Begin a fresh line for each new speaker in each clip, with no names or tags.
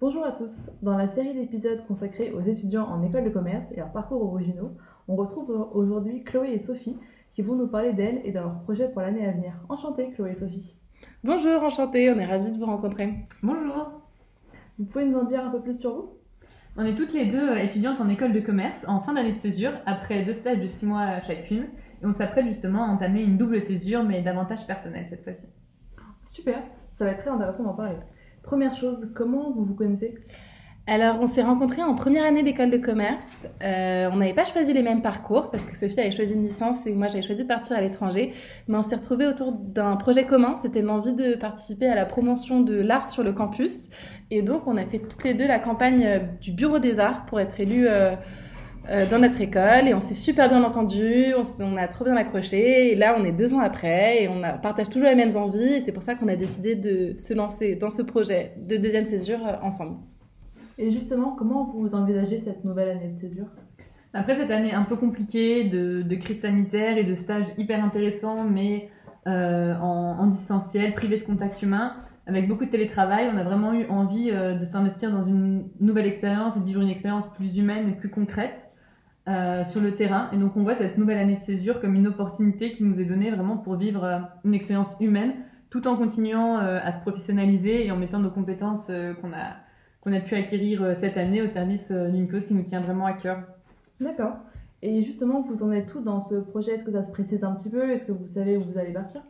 Bonjour à tous. Dans la série d'épisodes consacrés aux étudiants en école de commerce et leurs parcours originaux, on retrouve aujourd'hui Chloé et Sophie qui vont nous parler d'elles et de leurs projets pour l'année à venir. Enchantée Chloé et Sophie.
Bonjour, enchantée, on est ravis de vous rencontrer.
Bonjour.
Vous pouvez nous en dire un peu plus sur vous?
On est toutes les deux étudiantes en école de commerce en fin d'année de césure après deux stages de six mois chacune et on s'apprête justement à entamer une double césure mais davantage personnelle cette fois-ci.
Super, ça va être très intéressant d'en parler. Première chose, comment vous vous connaissez?
Alors, on s'est rencontrés en première année d'école de commerce. Euh, on n'avait pas choisi les mêmes parcours parce que Sophie avait choisi une licence et moi j'avais choisi de partir à l'étranger. Mais on s'est retrouvés autour d'un projet commun. C'était l'envie de participer à la promotion de l'art sur le campus. Et donc, on a fait toutes les deux la campagne euh, du Bureau des Arts pour être élus euh, dans notre école. Et on s'est super bien entendu. On, on, a trop bien accroché. Et là, on est deux ans après et on partage toujours les mêmes envies. Et c'est pour ça qu'on a décidé de se lancer dans ce projet de deuxième césure ensemble.
Et justement, comment vous envisagez cette nouvelle année de césure?
Après cette année un peu compliquée de, crise sanitaire et de stages hyper intéressants, mais euh, en, distanciel, privé de contact humain, avec beaucoup de télétravail, on a vraiment eu envie euh, de s'investir dans une nouvelle expérience et de vivre une expérience plus humaine et plus concrète euh, sur le terrain. Et donc on voit cette nouvelle année de césure comme une opportunité qui nous est donnée vraiment pour vivre euh, une expérience humaine, tout en continuant euh, à se professionnaliser et en mettant nos compétences qu'on a qu'on a pu acquérir cette année au service d'une cause qui nous tient vraiment à cœur.
D'accord. Et justement, vous en êtes tout dans ce projet? Est-ce que ça se précise un petit peu? Est-ce que vous savez où vous allez partir?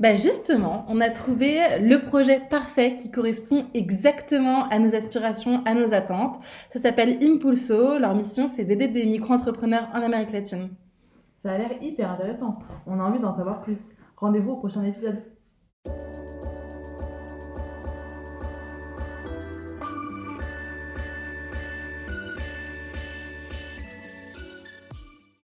Bah justement, on a trouvé le projet parfait qui correspond exactement à nos aspirations, à nos attentes. Ça s'appelle Impulso. Leur mission, c'est d'aider des micro-entrepreneurs en Amérique latine.
Ça a l'air hyper intéressant. On a envie d'en savoir plus. Rendez-vous au prochain épisode.